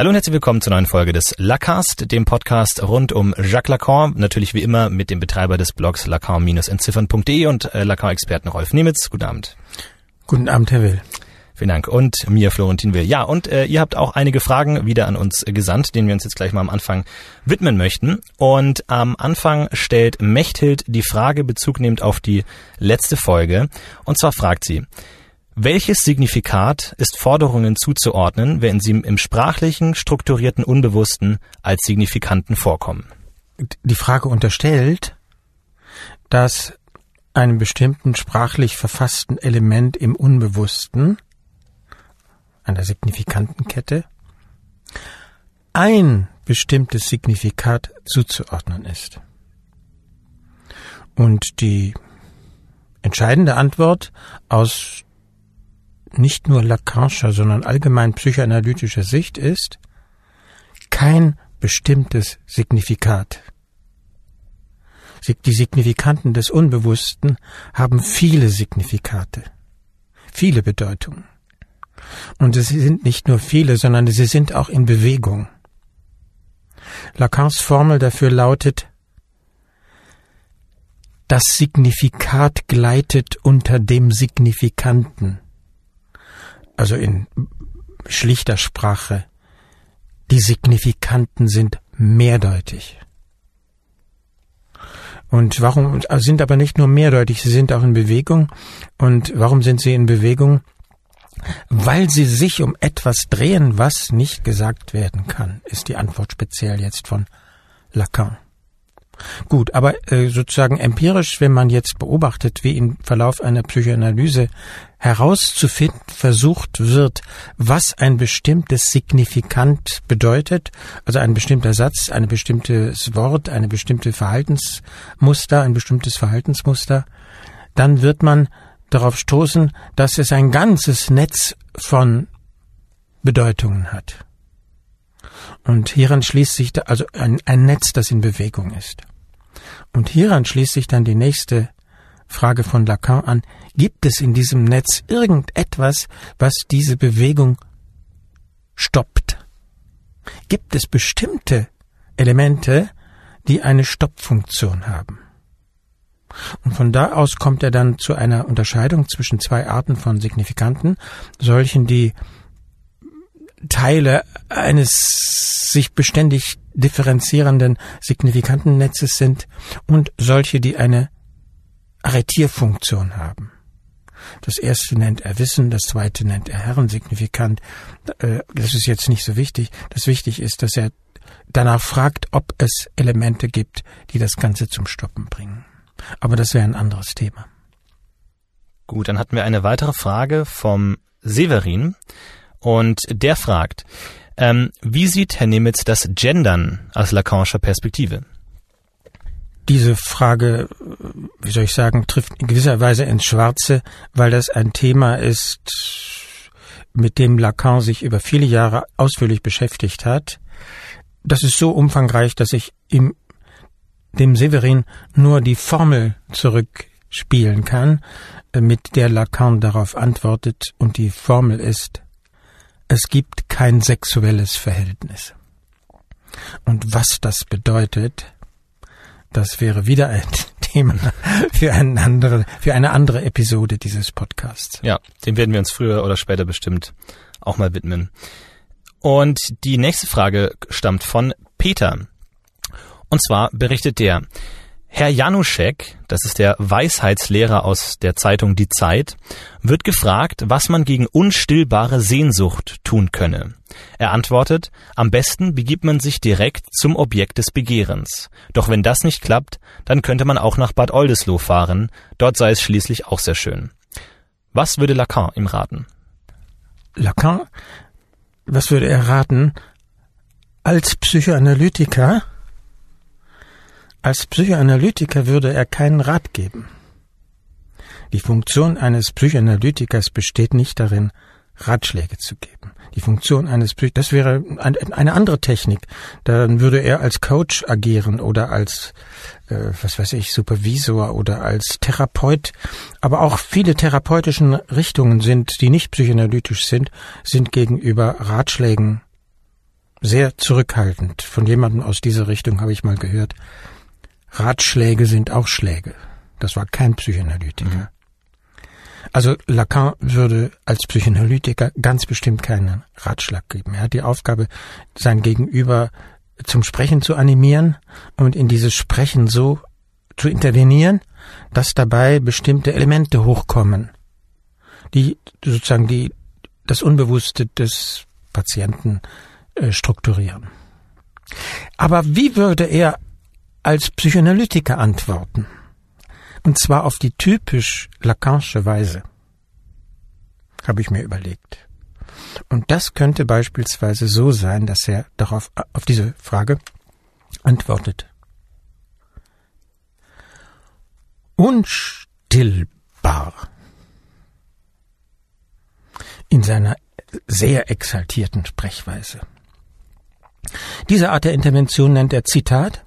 Hallo und herzlich willkommen zur neuen Folge des Lacast, dem Podcast rund um Jacques Lacan, natürlich wie immer mit dem Betreiber des Blogs lacan-entziffern.de und äh, Lacan-Experten Rolf Nemitz. Guten Abend. Guten Abend, Herr Will. Vielen Dank. Und mir, Florentin Will. Ja, und äh, ihr habt auch einige Fragen wieder an uns gesandt, denen wir uns jetzt gleich mal am Anfang widmen möchten. Und am Anfang stellt Mechthild die Frage Bezug nehmend auf die letzte Folge. Und zwar fragt sie, welches Signifikat ist Forderungen zuzuordnen, wenn sie im sprachlichen, strukturierten Unbewussten als Signifikanten vorkommen? Die Frage unterstellt, dass einem bestimmten sprachlich verfassten Element im Unbewussten, einer Signifikantenkette, ein bestimmtes Signifikat zuzuordnen ist. Und die entscheidende Antwort aus nicht nur Lacanischer, sondern allgemein psychoanalytischer Sicht ist kein bestimmtes Signifikat. Die Signifikanten des Unbewussten haben viele Signifikate, viele Bedeutungen. Und es sind nicht nur viele, sondern sie sind auch in Bewegung. Lacans Formel dafür lautet, das Signifikat gleitet unter dem Signifikanten also in schlichter Sprache, die Signifikanten sind mehrdeutig. Und warum sind aber nicht nur mehrdeutig, sie sind auch in Bewegung. Und warum sind sie in Bewegung? Weil sie sich um etwas drehen, was nicht gesagt werden kann, ist die Antwort speziell jetzt von Lacan. Gut, aber äh, sozusagen empirisch, wenn man jetzt beobachtet, wie im Verlauf einer Psychoanalyse herauszufinden versucht wird, was ein bestimmtes Signifikant bedeutet, also ein bestimmter Satz, ein bestimmtes Wort, eine bestimmte Verhaltensmuster, ein bestimmtes Verhaltensmuster, dann wird man darauf stoßen, dass es ein ganzes Netz von Bedeutungen hat. Und hieran schließt sich da, also ein, ein Netz, das in Bewegung ist. Und hieran schließt sich dann die nächste Frage von Lacan an. Gibt es in diesem Netz irgendetwas, was diese Bewegung stoppt? Gibt es bestimmte Elemente, die eine Stoppfunktion haben? Und von da aus kommt er dann zu einer Unterscheidung zwischen zwei Arten von Signifikanten, solchen, die Teile eines sich beständig differenzierenden signifikanten Netzes sind und solche, die eine Arretierfunktion haben. Das erste nennt er Wissen, das zweite nennt er Herrensignifikant. Äh, das ist jetzt nicht so wichtig. Das wichtig ist, dass er danach fragt, ob es Elemente gibt, die das Ganze zum Stoppen bringen. Aber das wäre ein anderes Thema. Gut, dann hatten wir eine weitere Frage vom Severin. Und der fragt, ähm, wie sieht Herr Nemitz das Gendern aus Lacanischer Perspektive? Diese Frage, wie soll ich sagen, trifft in gewisser Weise ins Schwarze, weil das ein Thema ist, mit dem Lacan sich über viele Jahre ausführlich beschäftigt hat. Das ist so umfangreich, dass ich ihm, dem Severin nur die Formel zurückspielen kann, mit der Lacan darauf antwortet, und die Formel ist es gibt kein sexuelles Verhältnis. Und was das bedeutet, das wäre wieder ein Thema für, eine andere, für eine andere Episode dieses Podcasts. Ja, dem werden wir uns früher oder später bestimmt auch mal widmen. Und die nächste Frage stammt von Peter. Und zwar berichtet der, Herr Januszek, das ist der Weisheitslehrer aus der Zeitung Die Zeit, wird gefragt, was man gegen unstillbare Sehnsucht tun könne. Er antwortet, am besten begibt man sich direkt zum Objekt des Begehrens. Doch wenn das nicht klappt, dann könnte man auch nach Bad Oldesloe fahren, dort sei es schließlich auch sehr schön. Was würde Lacan ihm raten? Lacan, was würde er raten? Als Psychoanalytiker als Psychoanalytiker würde er keinen Rat geben. Die Funktion eines Psychoanalytikers besteht nicht darin, Ratschläge zu geben. Die Funktion eines Psych das wäre eine andere Technik. Dann würde er als Coach agieren oder als äh, was weiß ich Supervisor oder als Therapeut. Aber auch viele therapeutische Richtungen sind, die nicht psychoanalytisch sind, sind gegenüber Ratschlägen sehr zurückhaltend. Von jemandem aus dieser Richtung habe ich mal gehört, Ratschläge sind auch Schläge. Das war kein Psychoanalytiker. Mhm. Also Lacan würde als Psychoanalytiker ganz bestimmt keinen Ratschlag geben. Er hat die Aufgabe, sein Gegenüber zum Sprechen zu animieren und in dieses Sprechen so zu intervenieren, dass dabei bestimmte Elemente hochkommen, die sozusagen die das Unbewusste des Patienten äh, strukturieren. Aber wie würde er als Psychoanalytiker antworten? Und zwar auf die typisch Lacanische Weise. Habe ich mir überlegt. Und das könnte beispielsweise so sein, dass er darauf, auf diese Frage antwortet. Unstillbar. In seiner sehr exaltierten Sprechweise. Diese Art der Intervention nennt er Zitat.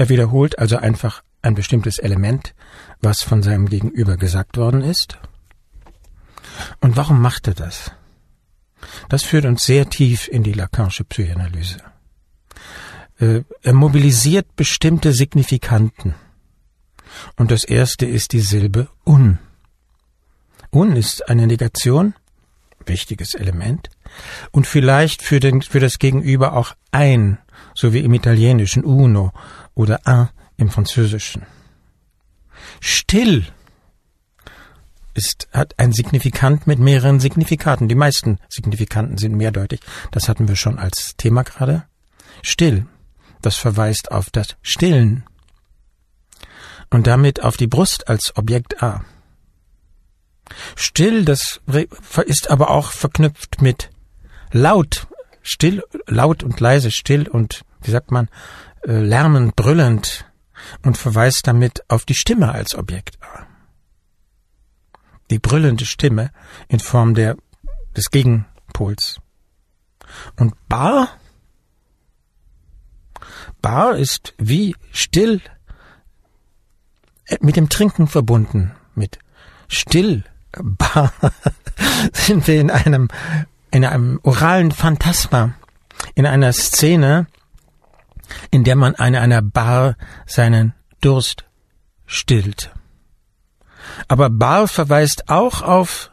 Er wiederholt also einfach ein bestimmtes Element, was von seinem Gegenüber gesagt worden ist. Und warum macht er das? Das führt uns sehr tief in die Lacanische Psychoanalyse. Äh, er mobilisiert bestimmte Signifikanten. Und das erste ist die Silbe un. Un ist eine Negation, wichtiges Element, und vielleicht für, den, für das Gegenüber auch ein, so wie im Italienischen uno oder un im Französischen. Still ist, hat ein Signifikant mit mehreren Signifikaten. Die meisten Signifikanten sind mehrdeutig. Das hatten wir schon als Thema gerade. Still, das verweist auf das Stillen und damit auf die Brust als Objekt A. Still, das ist aber auch verknüpft mit laut, still, laut und leise, still und, wie sagt man, äh, lärmend, brüllend, und verweist damit auf die Stimme als Objekt. Die brüllende Stimme in Form der, des Gegenpols. Und bar, bar ist wie still äh, mit dem Trinken verbunden, mit still, bar sind wir in einem, in einem oralen Phantasma, in einer Szene, in der man an einer Bar seinen Durst stillt. Aber Bar verweist auch auf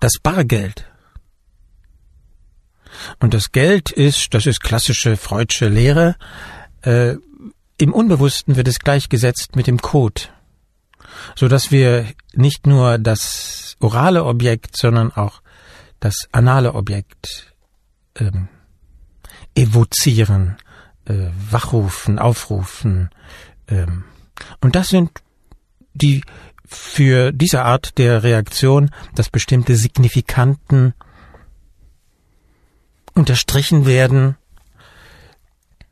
das Bargeld. Und das Geld ist, das ist klassische Freudsche Lehre, äh, im Unbewussten wird es gleichgesetzt mit dem Code, so dass wir nicht nur das orale Objekt, sondern auch das anale Objekt ähm, evozieren, äh, wachrufen, aufrufen. Ähm. Und das sind die für diese Art der Reaktion, dass bestimmte Signifikanten unterstrichen werden,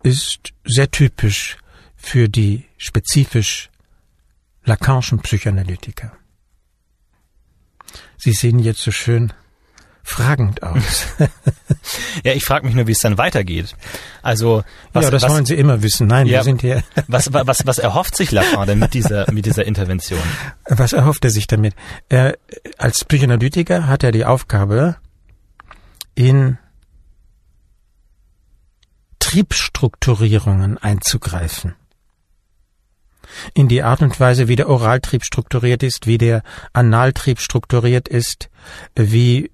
ist sehr typisch für die spezifisch Lacanischen Psychoanalytiker. Sie sehen jetzt so schön fragend aus. ja, ich frage mich nur, wie es dann weitergeht. Also was, ja, das was, wollen Sie immer wissen. Nein, ja, wir sind hier. was, was, was erhofft sich Lacan denn mit dieser mit dieser Intervention? Was erhofft er sich damit? Er, als Psychoanalytiker hat er die Aufgabe, in Triebstrukturierungen einzugreifen in die Art und Weise, wie der Oraltrieb strukturiert ist, wie der Analtrieb strukturiert ist, wie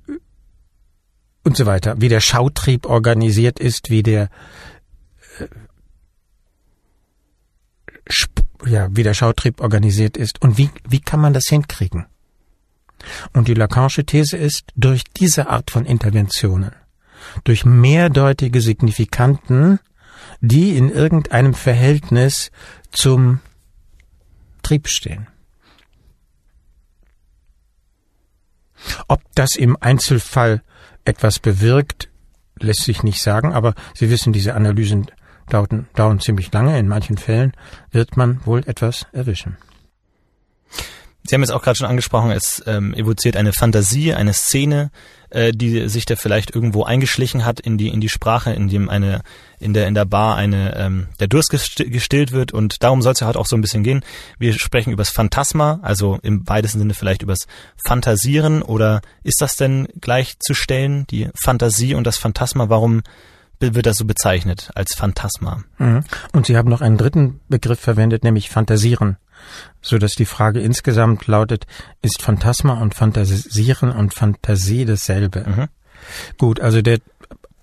und so weiter, wie der Schautrieb organisiert ist, wie der äh, ja, wie der Schautrieb organisiert ist und wie, wie kann man das hinkriegen? Und die Lacanische These ist, durch diese Art von Interventionen, durch mehrdeutige Signifikanten, die in irgendeinem Verhältnis zum Trieb stehen. Ob das im Einzelfall etwas bewirkt, lässt sich nicht sagen, aber Sie wissen, diese Analysen dauern, dauern ziemlich lange. In manchen Fällen wird man wohl etwas erwischen. Sie haben es auch gerade schon angesprochen, es ähm, evoziert eine Fantasie, eine Szene, äh, die sich da vielleicht irgendwo eingeschlichen hat in die in die Sprache, in dem eine in der in der Bar eine ähm, der Durst gestillt wird und darum soll es ja heute auch so ein bisschen gehen. Wir sprechen übers Phantasma, also im weitesten Sinne vielleicht übers Fantasieren oder ist das denn gleichzustellen, die Fantasie und das Phantasma? Warum wird das so bezeichnet als Phantasma? Mhm. Und Sie haben noch einen dritten Begriff verwendet, nämlich Fantasieren so dass die Frage insgesamt lautet, ist Phantasma und Fantasieren und Fantasie dasselbe? Mhm. Gut, also der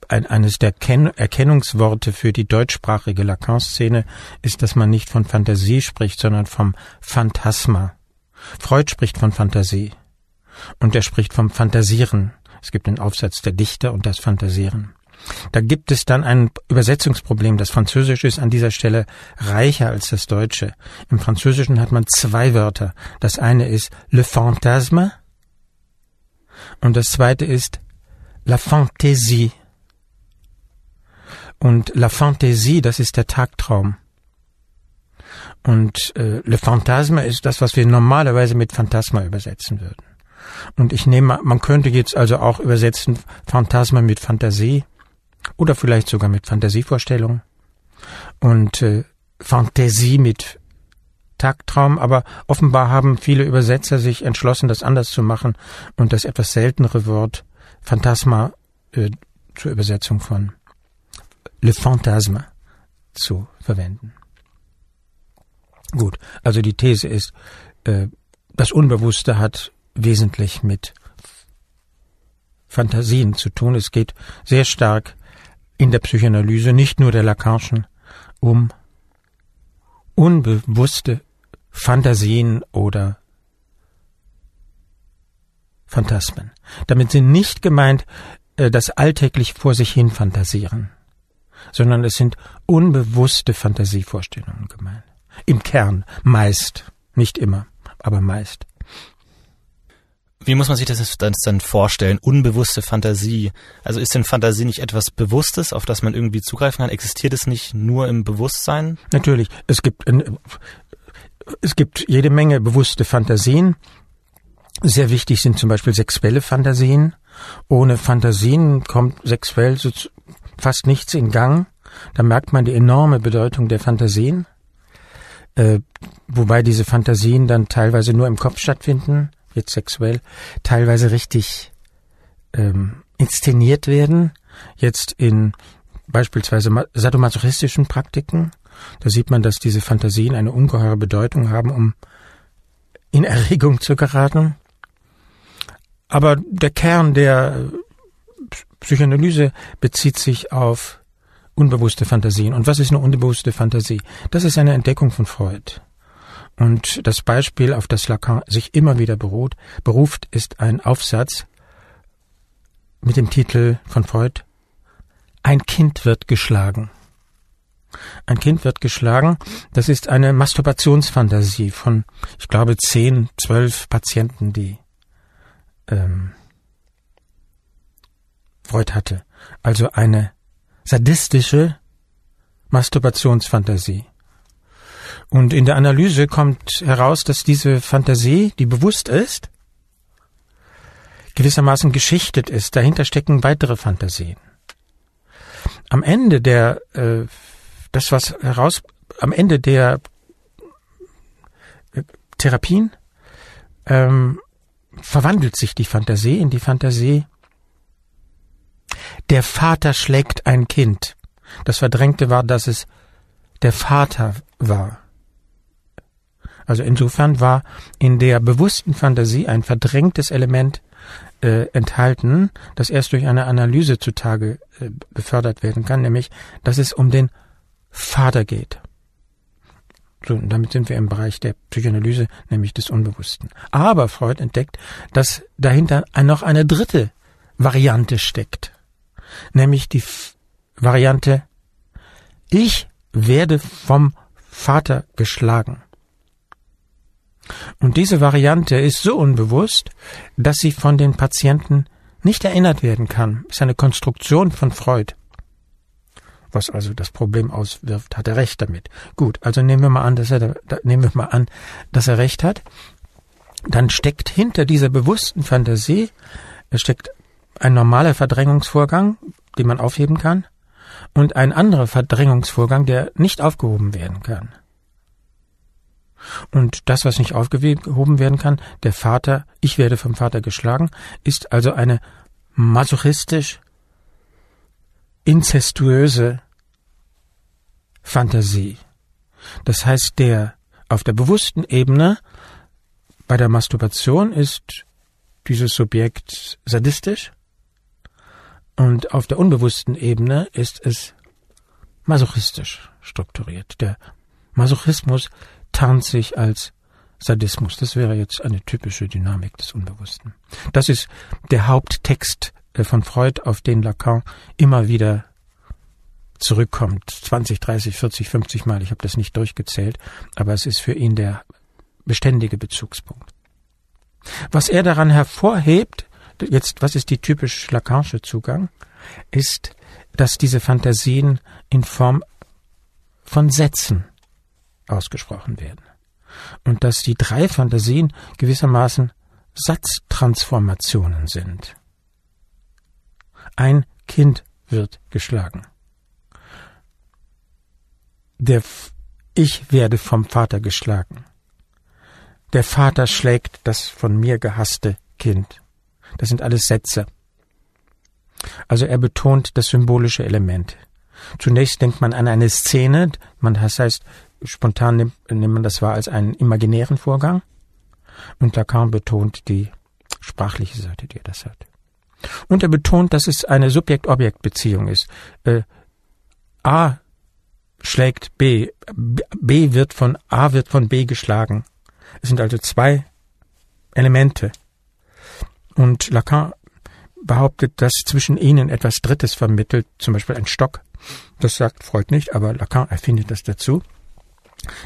ein, eines der Ken Erkennungsworte für die deutschsprachige Lacan-Szene ist, dass man nicht von Fantasie spricht, sondern vom Phantasma. Freud spricht von Fantasie und er spricht vom Fantasieren. Es gibt den Aufsatz der Dichter und das Fantasieren. Da gibt es dann ein Übersetzungsproblem. Das Französische ist an dieser Stelle reicher als das Deutsche. Im Französischen hat man zwei Wörter. Das eine ist le fantasme und das zweite ist la fantaisie. Und la fantaisie, das ist der Tagtraum. Und äh, le fantasme ist das, was wir normalerweise mit Phantasma übersetzen würden. Und ich nehme, man könnte jetzt also auch übersetzen Phantasma mit Fantasie oder vielleicht sogar mit Fantasievorstellungen und äh, Fantasie mit Tagtraum, aber offenbar haben viele Übersetzer sich entschlossen, das anders zu machen und das etwas seltenere Wort Phantasma äh, zur Übersetzung von Le Phantasme zu verwenden. Gut, also die These ist, äh, das Unbewusste hat wesentlich mit Fantasien zu tun. Es geht sehr stark in der Psychoanalyse, nicht nur der Lacanischen, um unbewusste Fantasien oder Phantasmen. Damit sind nicht gemeint äh, das alltäglich vor sich hin fantasieren, sondern es sind unbewusste Fantasievorstellungen gemeint. Im Kern meist, nicht immer, aber meist. Wie muss man sich das dann vorstellen? Unbewusste Fantasie. Also ist denn Fantasie nicht etwas Bewusstes, auf das man irgendwie zugreifen kann? Existiert es nicht nur im Bewusstsein? Natürlich. Es gibt, es gibt jede Menge bewusste Fantasien. Sehr wichtig sind zum Beispiel sexuelle Fantasien. Ohne Fantasien kommt sexuell fast nichts in Gang. Da merkt man die enorme Bedeutung der Fantasien. Äh, wobei diese Fantasien dann teilweise nur im Kopf stattfinden jetzt sexuell, teilweise richtig ähm, inszeniert werden. Jetzt in beispielsweise sadomasochistischen Praktiken. Da sieht man, dass diese Fantasien eine ungeheure Bedeutung haben, um in Erregung zu geraten. Aber der Kern der Psychoanalyse bezieht sich auf unbewusste Fantasien. Und was ist eine unbewusste Fantasie? Das ist eine Entdeckung von Freud. Und das Beispiel, auf das Lacan sich immer wieder beruht, beruft, ist ein Aufsatz mit dem Titel von Freud Ein Kind wird geschlagen. Ein Kind wird geschlagen, das ist eine Masturbationsfantasie von, ich glaube, zehn, zwölf Patienten, die ähm, Freud hatte. Also eine sadistische Masturbationsfantasie. Und in der Analyse kommt heraus, dass diese Fantasie, die bewusst ist, gewissermaßen geschichtet ist. Dahinter stecken weitere Fantasien. Am Ende der, äh, das was heraus, am Ende der äh, Therapien ähm, verwandelt sich die Fantasie in die Fantasie. Der Vater schlägt ein Kind. Das Verdrängte war, dass es der Vater war. Also insofern war in der bewussten Fantasie ein verdrängtes Element äh, enthalten, das erst durch eine Analyse zutage äh, befördert werden kann, nämlich, dass es um den Vater geht. So, und damit sind wir im Bereich der Psychoanalyse, nämlich des Unbewussten. Aber Freud entdeckt, dass dahinter noch eine dritte Variante steckt, nämlich die F Variante, ich werde vom Vater geschlagen. Und diese Variante ist so unbewusst, dass sie von den Patienten nicht erinnert werden kann. Ist eine Konstruktion von Freud. Was also das Problem auswirft, hat er recht damit. Gut, also nehmen wir mal an, dass er nehmen wir mal an, dass er recht hat. Dann steckt hinter dieser bewussten Fantasie, steckt ein normaler Verdrängungsvorgang, den man aufheben kann, und ein anderer Verdrängungsvorgang, der nicht aufgehoben werden kann. Und das, was nicht aufgehoben werden kann, der Vater, ich werde vom Vater geschlagen, ist also eine masochistisch inzestuöse Fantasie. Das heißt, der auf der bewussten Ebene bei der Masturbation ist dieses Subjekt sadistisch und auf der unbewussten Ebene ist es masochistisch strukturiert. Der Masochismus tarnt sich als Sadismus. Das wäre jetzt eine typische Dynamik des Unbewussten. Das ist der Haupttext äh, von Freud, auf den Lacan immer wieder zurückkommt. 20, 30, 40, 50 Mal. Ich habe das nicht durchgezählt, aber es ist für ihn der beständige Bezugspunkt. Was er daran hervorhebt, jetzt, was ist die typisch Lacanische Zugang, ist, dass diese Fantasien in Form von Sätzen ausgesprochen werden. Und dass die drei Fantasien gewissermaßen Satztransformationen sind. Ein Kind wird geschlagen. Der F ich werde vom Vater geschlagen. Der Vater schlägt das von mir gehasste Kind. Das sind alles Sätze. Also er betont das symbolische Element. Zunächst denkt man an eine Szene, man das heißt, spontan nimmt, nimmt man das wahr als einen imaginären Vorgang. Und Lacan betont die sprachliche Seite, die er das hat. Und er betont, dass es eine Subjekt-Objekt-Beziehung ist. Äh, A schlägt B. B wird von A wird von B geschlagen. Es sind also zwei Elemente. Und Lacan behauptet, dass zwischen ihnen etwas Drittes vermittelt, zum Beispiel ein Stock. Das sagt Freud nicht, aber Lacan erfindet das dazu.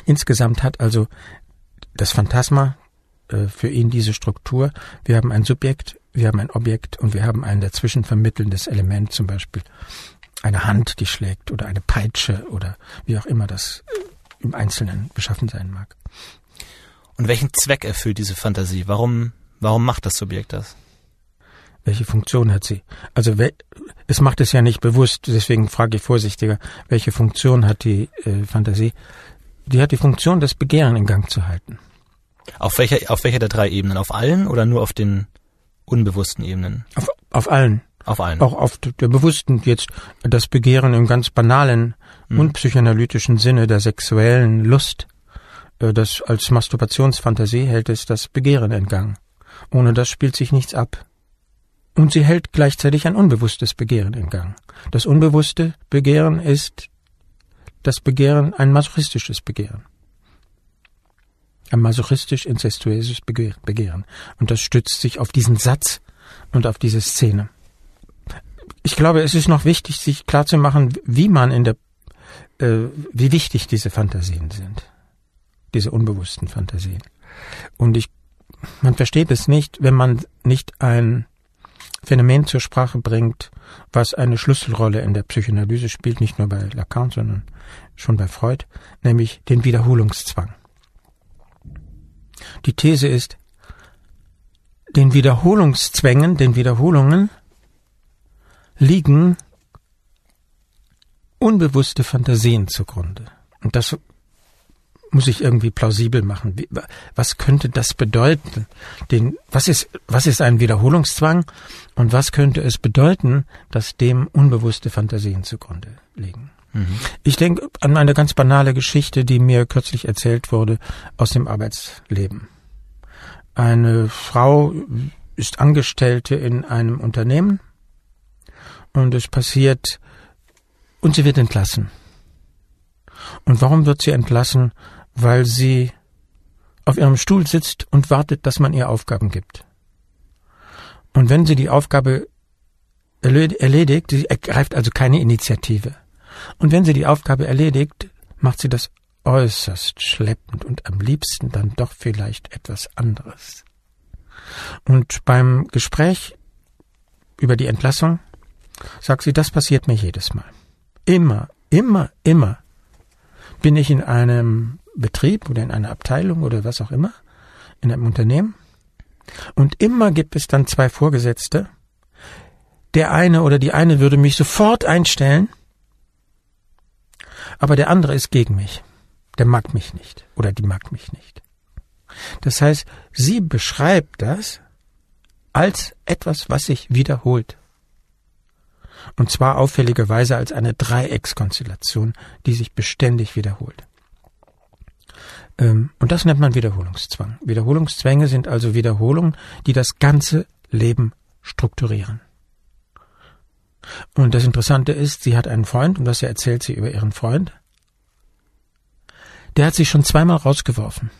Insgesamt hat also das Phantasma äh, für ihn diese Struktur. Wir haben ein Subjekt, wir haben ein Objekt und wir haben ein dazwischen vermittelndes Element, zum Beispiel eine Hand, die schlägt oder eine Peitsche oder wie auch immer das im Einzelnen beschaffen sein mag. Und welchen Zweck erfüllt diese Fantasie? Warum, warum macht das Subjekt das? Welche Funktion hat sie? Also es macht es ja nicht bewusst, deswegen frage ich vorsichtiger, welche Funktion hat die äh, Fantasie? Die hat die Funktion, das Begehren in Gang zu halten. Auf welcher, auf welcher der drei Ebenen? Auf allen oder nur auf den unbewussten Ebenen? Auf, auf allen. Auf allen. Auch auf der bewussten jetzt das Begehren im ganz banalen mhm. und psychoanalytischen Sinne der sexuellen Lust. Äh, das als Masturbationsfantasie hält es das Begehren in Gang. Ohne das spielt sich nichts ab. Und sie hält gleichzeitig ein unbewusstes Begehren in Gang. Das unbewusste Begehren ist das Begehren ein masochistisches Begehren ein masochistisch incestuöses Begehren. Und das stützt sich auf diesen Satz und auf diese Szene. Ich glaube, es ist noch wichtig, sich klarzumachen, wie man in der, äh, wie wichtig diese Fantasien sind. Diese unbewussten Fantasien. Und ich, man versteht es nicht, wenn man nicht ein Phänomen zur Sprache bringt, was eine Schlüsselrolle in der Psychoanalyse spielt, nicht nur bei Lacan, sondern schon bei Freud, nämlich den Wiederholungszwang. Die These ist, den Wiederholungszwängen, den Wiederholungen liegen unbewusste Fantasien zugrunde. Und das muss ich irgendwie plausibel machen. Was könnte das bedeuten? Den, was ist, was ist ein Wiederholungszwang? Und was könnte es bedeuten, dass dem unbewusste Fantasien zugrunde liegen? Mhm. Ich denke an eine ganz banale Geschichte, die mir kürzlich erzählt wurde aus dem Arbeitsleben. Eine Frau ist Angestellte in einem Unternehmen und es passiert und sie wird entlassen. Und warum wird sie entlassen? Weil sie auf ihrem Stuhl sitzt und wartet, dass man ihr Aufgaben gibt. Und wenn sie die Aufgabe erledigt, sie ergreift also keine Initiative. Und wenn sie die Aufgabe erledigt, macht sie das äußerst schleppend und am liebsten dann doch vielleicht etwas anderes. Und beim Gespräch über die Entlassung sagt sie, das passiert mir jedes Mal. Immer, immer, immer bin ich in einem Betrieb oder in einer Abteilung oder was auch immer, in einem Unternehmen, und immer gibt es dann zwei Vorgesetzte, der eine oder die eine würde mich sofort einstellen, aber der andere ist gegen mich. Der mag mich nicht oder die mag mich nicht. Das heißt, sie beschreibt das als etwas, was sich wiederholt. Und zwar auffälligerweise als eine Dreieckskonstellation, die sich beständig wiederholt. Ähm, und das nennt man Wiederholungszwang. Wiederholungszwänge sind also Wiederholungen, die das ganze Leben strukturieren. Und das Interessante ist, sie hat einen Freund, und das erzählt sie über ihren Freund. Der hat sich schon zweimal rausgeworfen.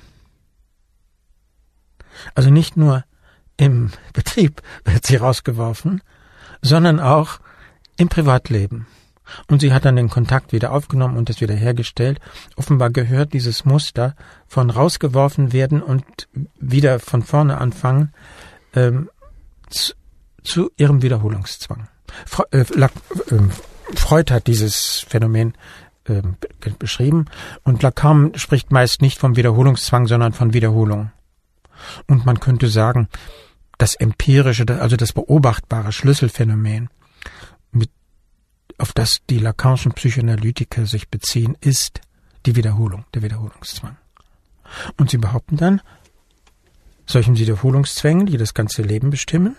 Also nicht nur im Betrieb wird sie rausgeworfen, sondern auch im Privatleben. Und sie hat dann den Kontakt wieder aufgenommen und es wieder hergestellt. Offenbar gehört dieses Muster von rausgeworfen werden und wieder von vorne anfangen ähm, zu, zu, ihrem Wiederholungszwang. Fre äh, äh, Freud hat dieses Phänomen äh, beschrieben und Lacan spricht meist nicht vom Wiederholungszwang, sondern von Wiederholung. Und man könnte sagen, das empirische, also das beobachtbare Schlüsselphänomen, auf das die Lacanischen Psychoanalytiker sich beziehen, ist die Wiederholung, der Wiederholungszwang. Und sie behaupten dann, solchen Wiederholungszwängen, die das ganze Leben bestimmen,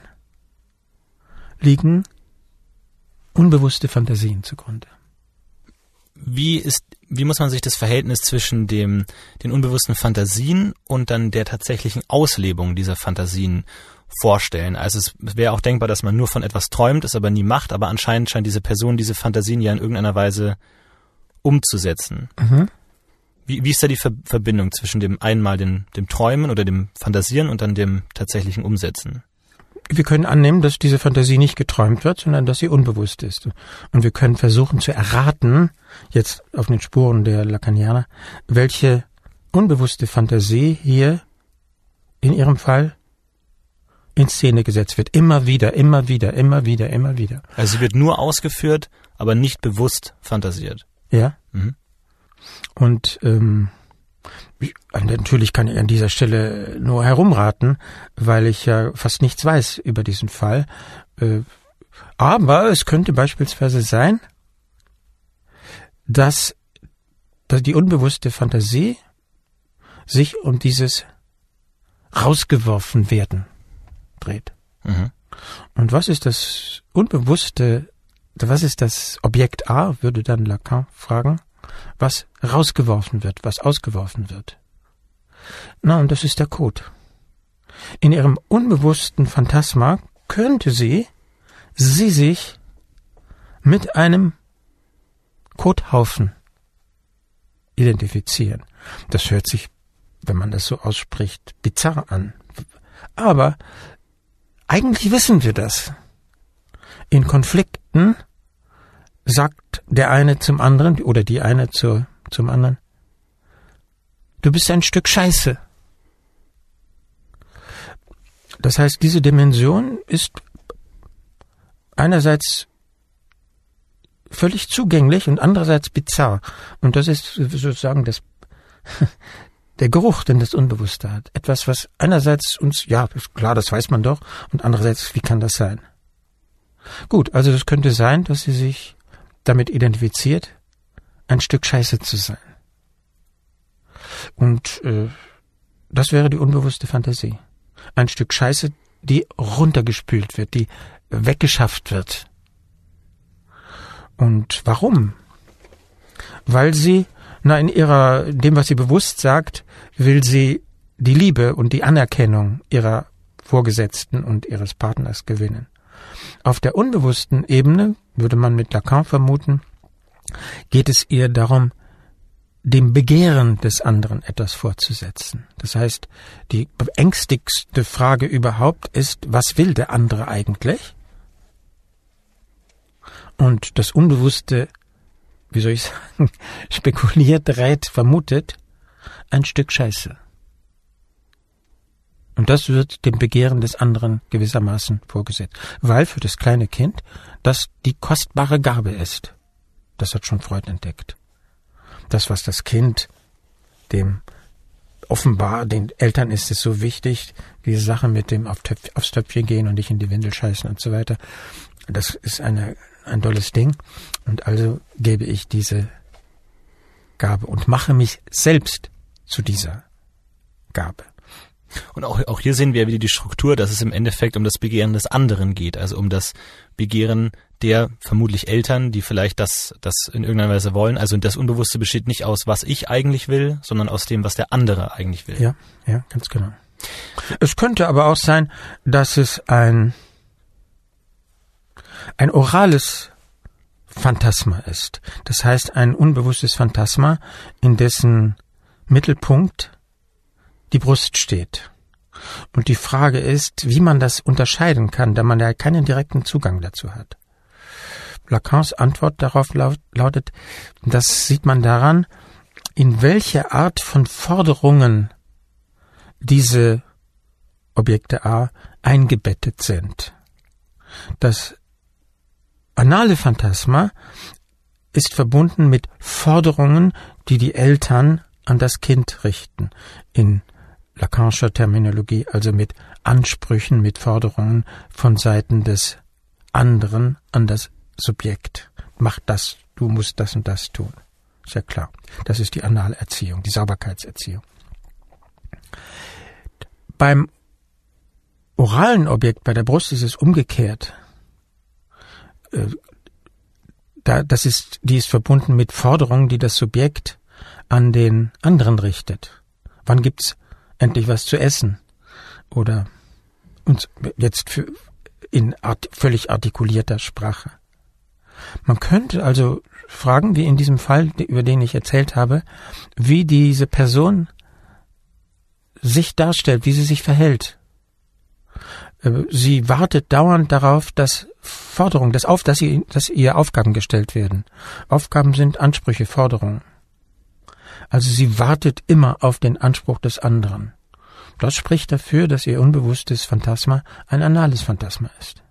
liegen unbewusste Fantasien zugrunde. Wie ist, wie muss man sich das Verhältnis zwischen dem, den unbewussten Fantasien und dann der tatsächlichen Auslebung dieser Fantasien vorstellen. Also es wäre auch denkbar, dass man nur von etwas träumt, es aber nie macht, aber anscheinend scheint diese Person diese Fantasien ja in irgendeiner Weise umzusetzen. Mhm. Wie, wie ist da die Ver Verbindung zwischen dem einmal dem, dem Träumen oder dem Fantasieren und dann dem tatsächlichen Umsetzen? Wir können annehmen, dass diese Fantasie nicht geträumt wird, sondern dass sie unbewusst ist. Und wir können versuchen zu erraten, jetzt auf den Spuren der Lacanianer, welche unbewusste Fantasie hier in ihrem Fall in Szene gesetzt wird. Immer wieder, immer wieder, immer wieder, immer wieder. Also sie wird nur ausgeführt, aber nicht bewusst fantasiert. Ja. Mhm. Und ähm, natürlich kann ich an dieser Stelle nur herumraten, weil ich ja fast nichts weiß über diesen Fall. Äh, aber es könnte beispielsweise sein, dass, dass die unbewusste Fantasie sich um dieses rausgeworfen werden dreht. Mhm. Und was ist das Unbewusste, was ist das Objekt A, würde dann Lacan fragen, was rausgeworfen wird, was ausgeworfen wird. Na, und das ist der Code. In ihrem unbewussten Phantasma könnte sie, sie sich mit einem Kothaufen identifizieren. Das hört sich, wenn man das so ausspricht, bizarr an. Aber eigentlich wissen wir das. In Konflikten sagt der eine zum anderen oder die eine zu, zum anderen, du bist ein Stück Scheiße. Das heißt, diese Dimension ist einerseits völlig zugänglich und andererseits bizarr. Und das ist sozusagen das, der Geruch, den das Unbewusste hat. Etwas, was einerseits uns, ja, klar, das weiß man doch, und andererseits, wie kann das sein? Gut, also es könnte sein, dass sie sich damit identifiziert, ein Stück Scheiße zu sein. Und äh, das wäre die unbewusste Fantasie. Ein Stück Scheiße, die runtergespült wird, die weggeschafft wird. Und warum? Weil sie na, in ihrer, dem, was sie bewusst sagt, will sie die Liebe und die Anerkennung ihrer Vorgesetzten und ihres Partners gewinnen. Auf der unbewussten Ebene, würde man mit Lacan vermuten, geht es ihr darum, dem Begehren des anderen etwas vorzusetzen. Das heißt, die ängstigste Frage überhaupt ist, was will der andere eigentlich? Und das Unbewusste wie soll ich sagen, spekuliert, rät, vermutet, ein Stück Scheiße. Und das wird dem Begehren des anderen gewissermaßen vorgesetzt, weil für das kleine Kind das die kostbare Gabe ist. Das hat schon Freud entdeckt. Das, was das Kind dem offenbar den Eltern ist es so wichtig, diese Sache mit dem aufs Töpfchen gehen und nicht in die Windel scheißen und so weiter. das ist eine, ein tolles Ding. Und also gebe ich diese Gabe und mache mich selbst zu dieser Gabe. Und auch, auch hier sehen wir wieder die Struktur, dass es im Endeffekt um das Begehren des anderen geht, also um das Begehren der vermutlich Eltern, die vielleicht das, das in irgendeiner Weise wollen. Also das Unbewusste besteht nicht aus, was ich eigentlich will, sondern aus dem, was der andere eigentlich will. Ja, ja, ganz genau. Es könnte aber auch sein, dass es ein, ein orales Phantasma ist. Das heißt, ein unbewusstes Phantasma, in dessen Mittelpunkt die Brust steht. Und die Frage ist, wie man das unterscheiden kann, da man ja keinen direkten Zugang dazu hat. Lacans Antwort darauf lautet, das sieht man daran, in welche Art von Forderungen diese Objekte A eingebettet sind. Das anale Phantasma ist verbunden mit Forderungen, die die Eltern an das Kind richten. In Lacanischer Terminologie, also mit Ansprüchen, mit Forderungen von Seiten des anderen an das Subjekt. Mach das, du musst das und das tun. Ja klar. Das ist die Analerziehung, die Sauberkeitserziehung. Beim oralen Objekt, bei der Brust ist es umgekehrt. Äh, da, das ist, die ist verbunden mit Forderungen, die das Subjekt an den anderen richtet. Wann gibt's endlich was zu essen? Oder uns jetzt für, in art, völlig artikulierter Sprache. Man könnte also fragen, wie in diesem Fall, über den ich erzählt habe, wie diese Person sich darstellt, wie sie sich verhält. Äh, sie wartet dauernd darauf, dass Forderungen, dass, auf, dass, sie, dass ihr Aufgaben gestellt werden. Aufgaben sind Ansprüche, Forderungen. Also sie wartet immer auf den Anspruch des anderen. Das spricht dafür, dass ihr unbewusstes Phantasma ein anales Phantasma ist.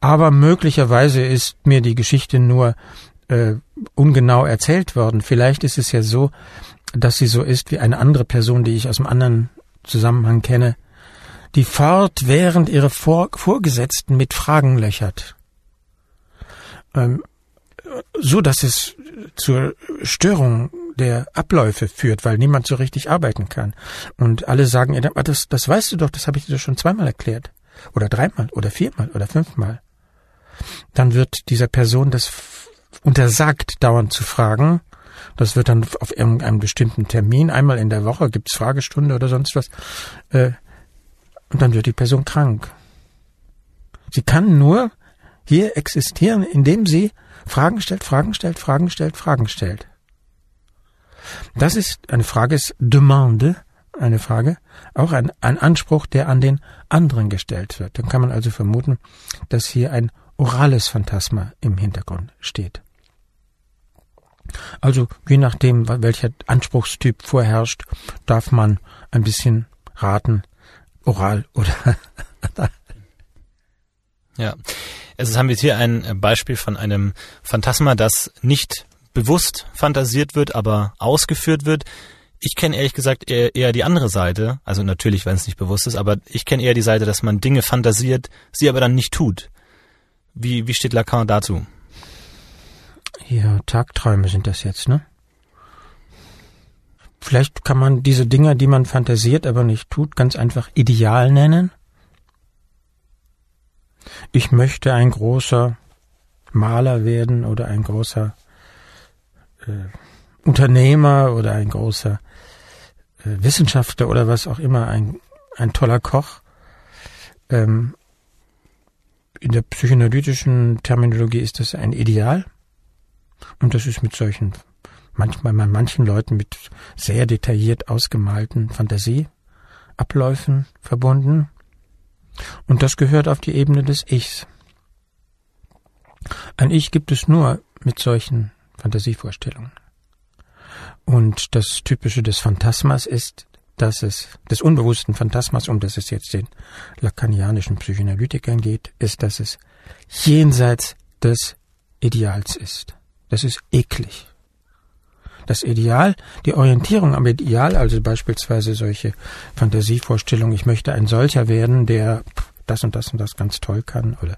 Aber möglicherweise ist mir die Geschichte nur äh, ungenau erzählt worden. Vielleicht ist es ja so, dass sie so ist wie eine andere Person, die ich aus einem anderen Zusammenhang kenne, die fortwährend ihre Vor Vorgesetzten mit Fragen löchert. Ähm, so dass es zur Störung der Abläufe führt, weil niemand so richtig arbeiten kann. Und alle sagen, ja, das, das weißt du doch, das habe ich dir schon zweimal erklärt. Oder dreimal oder viermal oder fünfmal. Dann wird dieser Person das untersagt, dauernd zu fragen. Das wird dann auf irgendeinem bestimmten Termin, einmal in der Woche gibt's Fragestunde oder sonst was. Äh, und dann wird die Person krank. Sie kann nur hier existieren, indem sie Fragen stellt, Fragen stellt, Fragen stellt, Fragen stellt. Das ist eine Frage, ist Demande, eine Frage, auch ein, ein Anspruch, der an den anderen gestellt wird. Dann kann man also vermuten, dass hier ein orales Phantasma im Hintergrund steht. Also je nachdem, welcher Anspruchstyp vorherrscht, darf man ein bisschen raten, oral oder. ja, also haben wir hier ein Beispiel von einem Phantasma, das nicht bewusst fantasiert wird, aber ausgeführt wird. Ich kenne ehrlich gesagt eher, eher die andere Seite, also natürlich, wenn es nicht bewusst ist, aber ich kenne eher die Seite, dass man Dinge fantasiert, sie aber dann nicht tut. Wie, wie steht Lacan dazu? Ja, Tagträume sind das jetzt, ne? Vielleicht kann man diese Dinge, die man fantasiert, aber nicht tut, ganz einfach ideal nennen. Ich möchte ein großer Maler werden oder ein großer äh, Unternehmer oder ein großer äh, Wissenschaftler oder was auch immer, ein, ein toller Koch. Ähm, in der psychoanalytischen Terminologie ist das ein Ideal. Und das ist mit solchen, manchmal bei manchen Leuten mit sehr detailliert ausgemalten Fantasieabläufen verbunden. Und das gehört auf die Ebene des Ichs. Ein Ich gibt es nur mit solchen Fantasievorstellungen. Und das Typische des Phantasmas ist, dass es, des unbewussten Phantasmas, um das es jetzt den lacanianischen Psychoanalytikern geht, ist, dass es jenseits des Ideals ist. Das ist eklig. Das Ideal, die Orientierung am Ideal, also beispielsweise solche Fantasievorstellungen, ich möchte ein solcher werden, der das und das und das ganz toll kann oder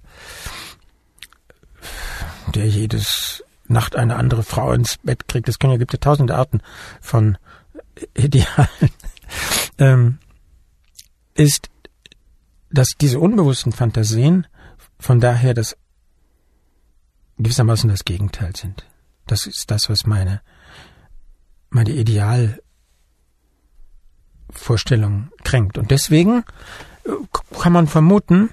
der jedes Nacht eine andere Frau ins Bett kriegt. Es ja gibt ja tausende Arten von Idealen. ähm, ist, dass diese unbewussten Fantasien von daher das gewissermaßen das Gegenteil sind. Das ist das, was meine meine Idealvorstellung kränkt. Und deswegen äh, kann man vermuten,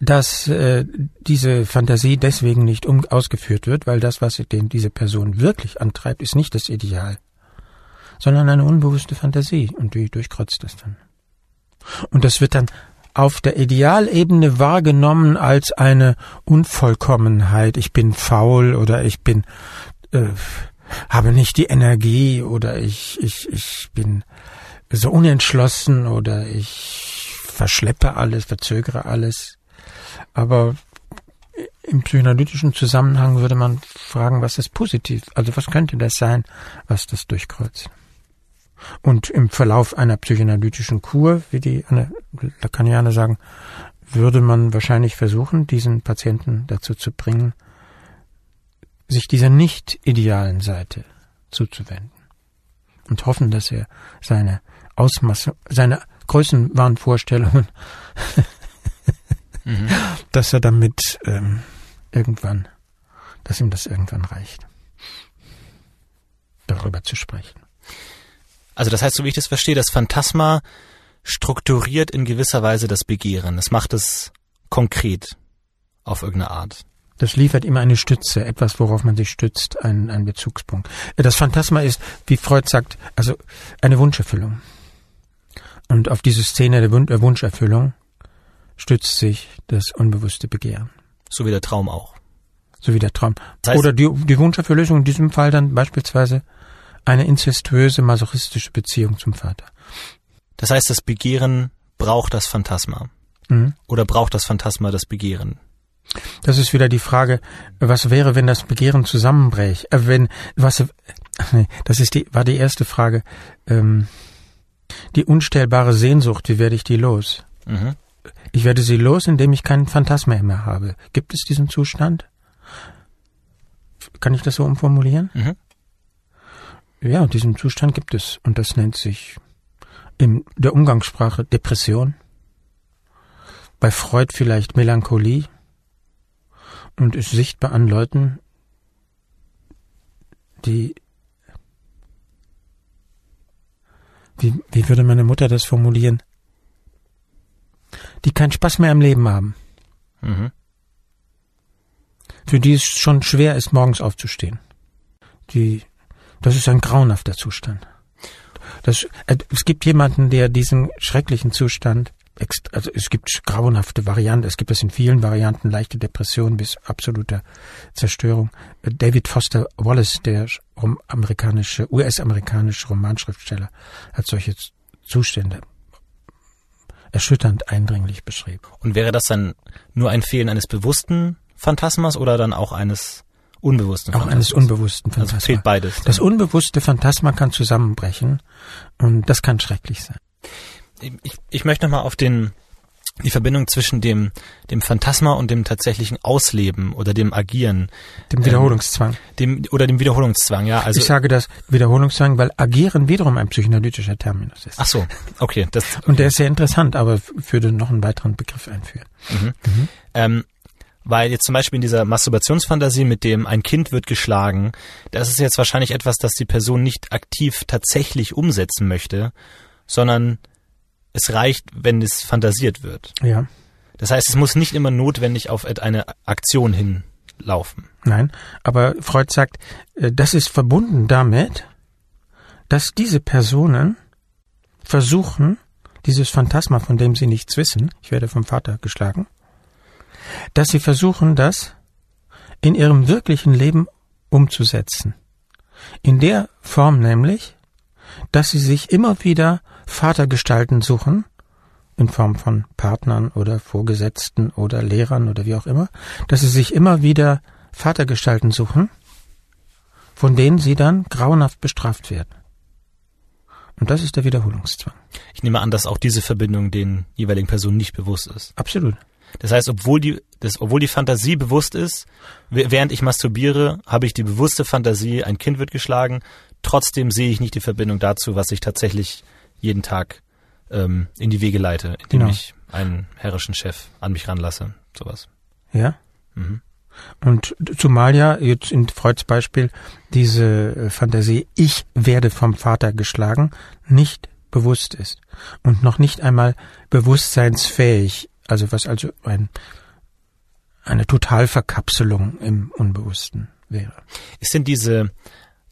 dass äh, diese Fantasie deswegen nicht um, ausgeführt wird, weil das, was den, diese Person wirklich antreibt, ist nicht das Ideal, sondern eine unbewusste Fantasie und die durchkreuzt das dann. Und das wird dann auf der Idealebene wahrgenommen als eine Unvollkommenheit. Ich bin faul oder ich bin äh, habe nicht die Energie oder ich ich ich bin so unentschlossen oder ich verschleppe alles, verzögere alles. Aber im psychoanalytischen Zusammenhang würde man fragen, was ist positiv? Also was könnte das sein, was das durchkreuzt? Und im Verlauf einer psychoanalytischen Kur, wie die Lacanianer sagen, würde man wahrscheinlich versuchen, diesen Patienten dazu zu bringen, sich dieser nicht idealen Seite zuzuwenden und hoffen, dass er seine Ausmaße, seine Größenwahnvorstellungen, mhm. dass er damit ähm, irgendwann, dass ihm das irgendwann reicht, darüber zu sprechen. Also das heißt, so wie ich das verstehe, das Phantasma strukturiert in gewisser Weise das Begehren. Es macht es konkret auf irgendeine Art. Das liefert immer eine Stütze, etwas, worauf man sich stützt, ein, ein Bezugspunkt. Das Phantasma ist, wie Freud sagt, also eine Wunscherfüllung. Und auf diese Szene der Wunscherfüllung stützt sich das unbewusste Begehren. So wie der Traum auch. So wie der Traum. Das heißt, Oder die, die Wunscherfüllung in diesem Fall dann beispielsweise eine inzestuöse, masochistische Beziehung zum Vater. Das heißt, das Begehren braucht das Phantasma. Mhm. Oder braucht das Phantasma das Begehren? Das ist wieder die Frage, was wäre, wenn das Begehren zusammenbrächt? Äh, wenn was? Nee, das ist die war die erste Frage. Ähm, die unstellbare Sehnsucht, wie werde ich die los? Mhm. Ich werde sie los, indem ich keinen Phantasma mehr habe. Gibt es diesen Zustand? Kann ich das so umformulieren? Mhm. Ja, diesen Zustand gibt es und das nennt sich in der Umgangssprache Depression. Bei Freud vielleicht Melancholie und ist sichtbar an Leuten, die wie, wie würde meine Mutter das formulieren? Die keinen Spaß mehr am Leben haben. Mhm. Für die es schon schwer ist, morgens aufzustehen. Die, das ist ein grauenhafter Zustand. Das, äh, es gibt jemanden, der diesen schrecklichen Zustand also es gibt grauenhafte Varianten, es gibt es in vielen Varianten, leichte Depression bis absolute Zerstörung. David Foster Wallace, der amerikanische, US-amerikanische Romanschriftsteller, hat solche Zustände erschütternd eindringlich beschrieben. Und wäre das dann nur ein Fehlen eines bewussten Phantasmas oder dann auch eines unbewussten Phantasmas? Auch eines unbewussten Phantasmas. Also fehlt beides. Das unbewusste Phantasma kann zusammenbrechen und das kann schrecklich sein ich, ich möchte nochmal auf den die Verbindung zwischen dem dem Phantasma und dem tatsächlichen Ausleben oder dem Agieren, dem Wiederholungszwang, ähm, dem oder dem Wiederholungszwang, ja. Also ich sage das Wiederholungszwang, weil Agieren wiederum ein psychoanalytischer Terminus ist. Ach so, okay, das okay. und der ist sehr interessant, aber würde noch einen weiteren Begriff einführen. Mhm. Mhm. Ähm, weil jetzt zum Beispiel in dieser Masturbationsfantasie mit dem ein Kind wird geschlagen, das ist jetzt wahrscheinlich etwas, das die Person nicht aktiv tatsächlich umsetzen möchte, sondern es reicht, wenn es fantasiert wird. Ja. Das heißt, es muss nicht immer notwendig auf eine Aktion hinlaufen. Nein, aber Freud sagt, äh, das ist verbunden damit, dass diese Personen versuchen, dieses Phantasma, von dem sie nichts wissen, ich werde vom Vater geschlagen, dass sie versuchen, das in ihrem wirklichen Leben umzusetzen. In der Form nämlich, dass sie sich immer wieder Vatergestalten suchen, in Form von Partnern oder Vorgesetzten oder Lehrern oder wie auch immer, dass sie sich immer wieder Vatergestalten suchen, von denen sie dann grauenhaft bestraft werden. Und das ist der Wiederholungszwang. Ich nehme an, dass auch diese Verbindung den jeweiligen Personen nicht bewusst ist. Absolut. Das heißt, obwohl die, das, obwohl die Fantasie bewusst ist, während ich masturbiere, habe ich die bewusste Fantasie, ein Kind wird geschlagen. Trotzdem sehe ich nicht die Verbindung dazu, was ich tatsächlich jeden Tag ähm, in die Wege leite, indem genau. ich einen herrischen Chef an mich ranlasse. Sowas. Ja. Mhm. Und zumal ja jetzt in Freuds Beispiel diese äh, Fantasie, ich werde vom Vater geschlagen, nicht bewusst ist und noch nicht einmal bewusstseinsfähig, also was also ein, eine Totalverkapselung im Unbewussten wäre. Ist denn diese,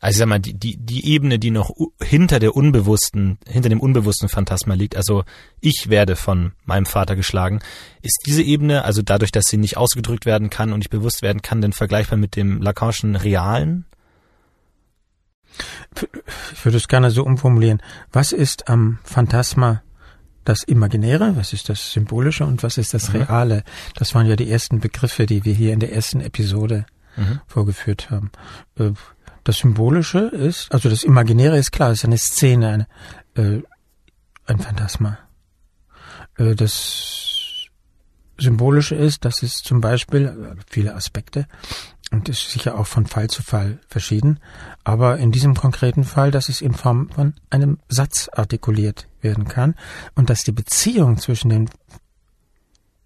also ich sag mal, die, die, die Ebene, die noch hinter der unbewussten, hinter dem unbewussten Phantasma liegt, also ich werde von meinem Vater geschlagen, ist diese Ebene, also dadurch, dass sie nicht ausgedrückt werden kann und nicht bewusst werden kann, denn vergleichbar mit dem Lacanischen Realen? Ich würde es gerne so umformulieren. Was ist am Phantasma das Imaginäre, was ist das Symbolische und was ist das mhm. Reale? Das waren ja die ersten Begriffe, die wir hier in der ersten Episode mhm. vorgeführt haben. Das Symbolische ist, also das Imaginäre ist klar, ist eine Szene, eine, äh, ein Phantasma. Äh, das Symbolische ist, dass es zum Beispiel, äh, viele Aspekte, und ist sicher auch von Fall zu Fall verschieden, aber in diesem konkreten Fall, dass es in Form von einem Satz artikuliert werden kann und dass die Beziehung zwischen den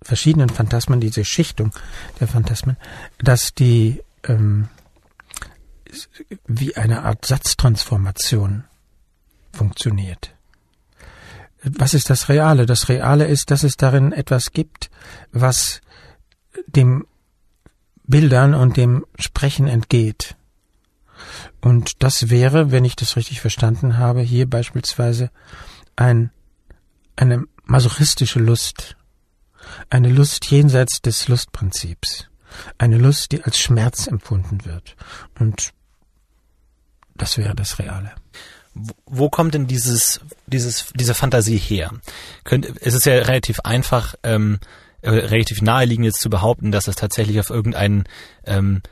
verschiedenen Phantasmen, diese Schichtung der Phantasmen, dass die ähm, wie eine Art Satztransformation funktioniert. Was ist das Reale? Das Reale ist, dass es darin etwas gibt, was dem Bildern und dem Sprechen entgeht. Und das wäre, wenn ich das richtig verstanden habe, hier beispielsweise ein, eine masochistische Lust, eine Lust jenseits des Lustprinzips, eine Lust, die als Schmerz empfunden wird. Und das wäre das Reale. Wo kommt denn dieses, dieses, diese Fantasie her? Könnt, es ist ja relativ einfach, ähm, äh, relativ naheliegend jetzt zu behaupten, dass es tatsächlich auf irgendeinen ähm,